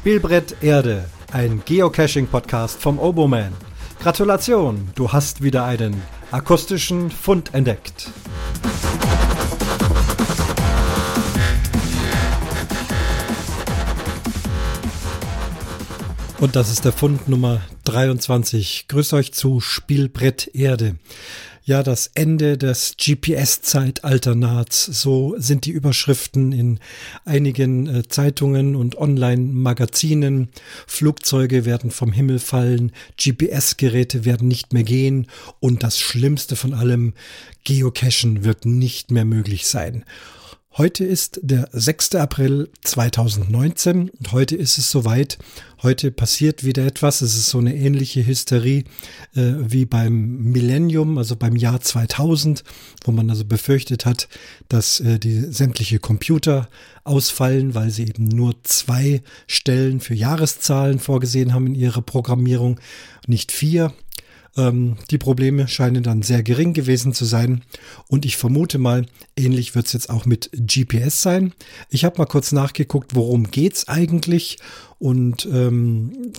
Spielbrett Erde, ein Geocaching-Podcast vom Oboman. Gratulation, du hast wieder einen akustischen Fund entdeckt. Und das ist der Fund Nummer 23. Grüß euch zu Spielbrett Erde ja das Ende des GPS-Zeitalternats. So sind die Überschriften in einigen äh, Zeitungen und Online-Magazinen. Flugzeuge werden vom Himmel fallen, GPS-Geräte werden nicht mehr gehen und das Schlimmste von allem, Geocachen wird nicht mehr möglich sein. Heute ist der 6. April 2019 und heute ist es soweit. Heute passiert wieder etwas. Es ist so eine ähnliche Hysterie äh, wie beim Millennium, also beim Jahr 2000, wo man also befürchtet hat, dass äh, die sämtliche Computer ausfallen, weil sie eben nur zwei Stellen für Jahreszahlen vorgesehen haben in ihrer Programmierung, nicht vier. Ähm, die Probleme scheinen dann sehr gering gewesen zu sein. Und ich vermute mal, ähnlich wird es jetzt auch mit GPS sein. Ich habe mal kurz nachgeguckt, worum geht's eigentlich. Und ähm,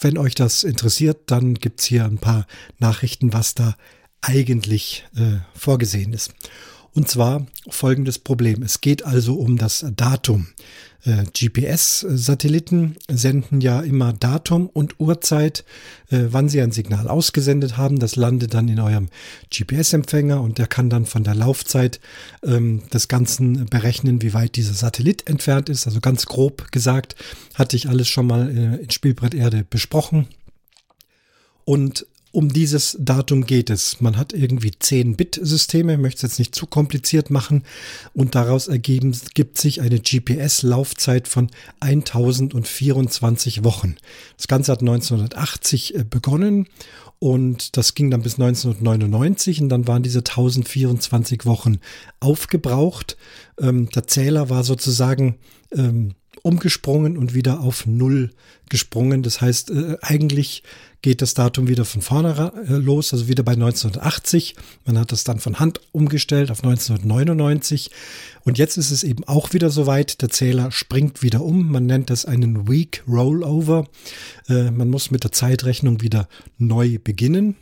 wenn euch das interessiert, dann gibt's hier ein paar Nachrichten, was da eigentlich äh, vorgesehen ist. Und zwar folgendes Problem. Es geht also um das Datum. Äh, GPS-Satelliten senden ja immer Datum und Uhrzeit, äh, wann sie ein Signal ausgesendet haben. Das landet dann in eurem GPS-Empfänger und der kann dann von der Laufzeit ähm, des Ganzen berechnen, wie weit dieser Satellit entfernt ist. Also ganz grob gesagt, hatte ich alles schon mal äh, in Spielbrett Erde besprochen. Und um dieses Datum geht es. Man hat irgendwie 10-Bit-Systeme, möchte es jetzt nicht zu kompliziert machen und daraus ergeben gibt sich eine GPS-Laufzeit von 1024 Wochen. Das Ganze hat 1980 äh, begonnen und das ging dann bis 1999 und dann waren diese 1024 Wochen aufgebraucht. Ähm, der Zähler war sozusagen ähm, umgesprungen und wieder auf Null gesprungen. Das heißt, äh, eigentlich geht das Datum wieder von vorne äh, los, also wieder bei 1980. Man hat das dann von Hand umgestellt auf 1999. Und jetzt ist es eben auch wieder soweit. Der Zähler springt wieder um. Man nennt das einen Week Rollover. Äh, man muss mit der Zeitrechnung wieder neu beginnen.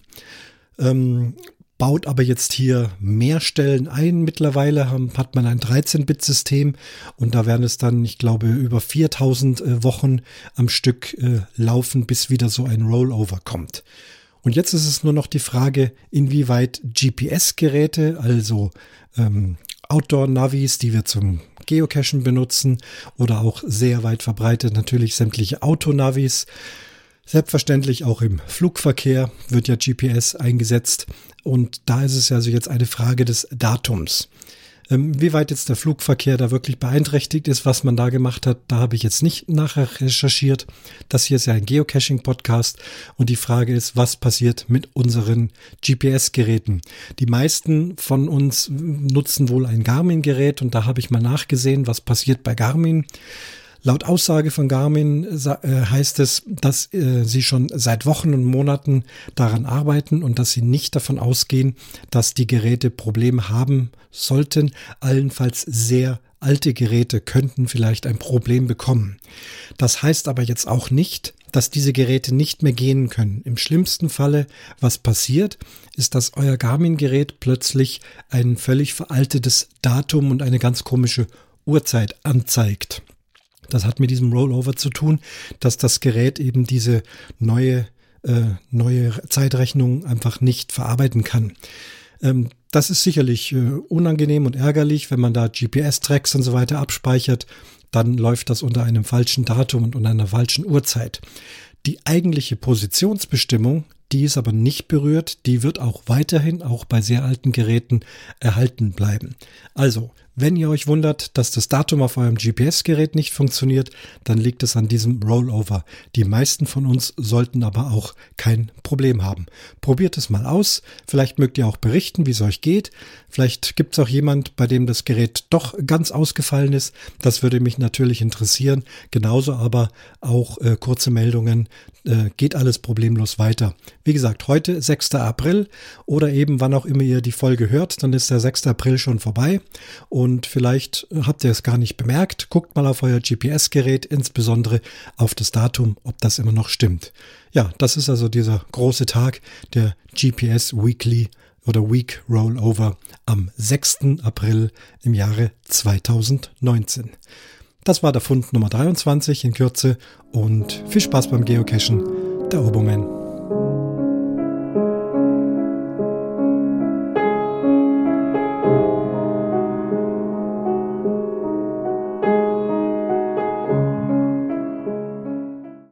Ähm, baut aber jetzt hier mehr Stellen ein. Mittlerweile hat man ein 13-Bit-System und da werden es dann, ich glaube, über 4000 äh, Wochen am Stück äh, laufen, bis wieder so ein Rollover kommt. Und jetzt ist es nur noch die Frage, inwieweit GPS-Geräte, also ähm, Outdoor-Navis, die wir zum Geocachen benutzen oder auch sehr weit verbreitet natürlich sämtliche Autonavis, Selbstverständlich auch im Flugverkehr wird ja GPS eingesetzt und da ist es also jetzt eine Frage des Datums. Ähm, wie weit jetzt der Flugverkehr da wirklich beeinträchtigt ist, was man da gemacht hat, da habe ich jetzt nicht nachher recherchiert. Das hier ist ja ein Geocaching-Podcast und die Frage ist, was passiert mit unseren GPS-Geräten? Die meisten von uns nutzen wohl ein Garmin-Gerät und da habe ich mal nachgesehen, was passiert bei Garmin. Laut Aussage von Garmin äh, heißt es, dass äh, sie schon seit Wochen und Monaten daran arbeiten und dass sie nicht davon ausgehen, dass die Geräte Probleme haben sollten. Allenfalls sehr alte Geräte könnten vielleicht ein Problem bekommen. Das heißt aber jetzt auch nicht, dass diese Geräte nicht mehr gehen können. Im schlimmsten Falle, was passiert, ist, dass euer Garmin-Gerät plötzlich ein völlig veraltetes Datum und eine ganz komische Uhrzeit anzeigt. Das hat mit diesem Rollover zu tun, dass das Gerät eben diese neue, äh, neue Zeitrechnung einfach nicht verarbeiten kann. Ähm, das ist sicherlich äh, unangenehm und ärgerlich, wenn man da GPS-Tracks und so weiter abspeichert, dann läuft das unter einem falschen Datum und unter einer falschen Uhrzeit. Die eigentliche Positionsbestimmung, die ist aber nicht berührt, die wird auch weiterhin, auch bei sehr alten Geräten, erhalten bleiben. Also, wenn ihr euch wundert, dass das Datum auf eurem GPS-Gerät nicht funktioniert, dann liegt es an diesem Rollover. Die meisten von uns sollten aber auch kein Problem haben. Probiert es mal aus. Vielleicht mögt ihr auch berichten, wie es euch geht. Vielleicht gibt es auch jemand, bei dem das Gerät doch ganz ausgefallen ist. Das würde mich natürlich interessieren. Genauso aber auch äh, kurze Meldungen. Äh, geht alles problemlos weiter. Wie gesagt, heute 6. April oder eben wann auch immer ihr die Folge hört, dann ist der 6. April schon vorbei. Und und vielleicht habt ihr es gar nicht bemerkt. Guckt mal auf euer GPS-Gerät, insbesondere auf das Datum, ob das immer noch stimmt. Ja, das ist also dieser große Tag, der GPS Weekly oder Week Rollover am 6. April im Jahre 2019. Das war der Fund Nummer 23 in Kürze und viel Spaß beim Geocachen, der Obermann.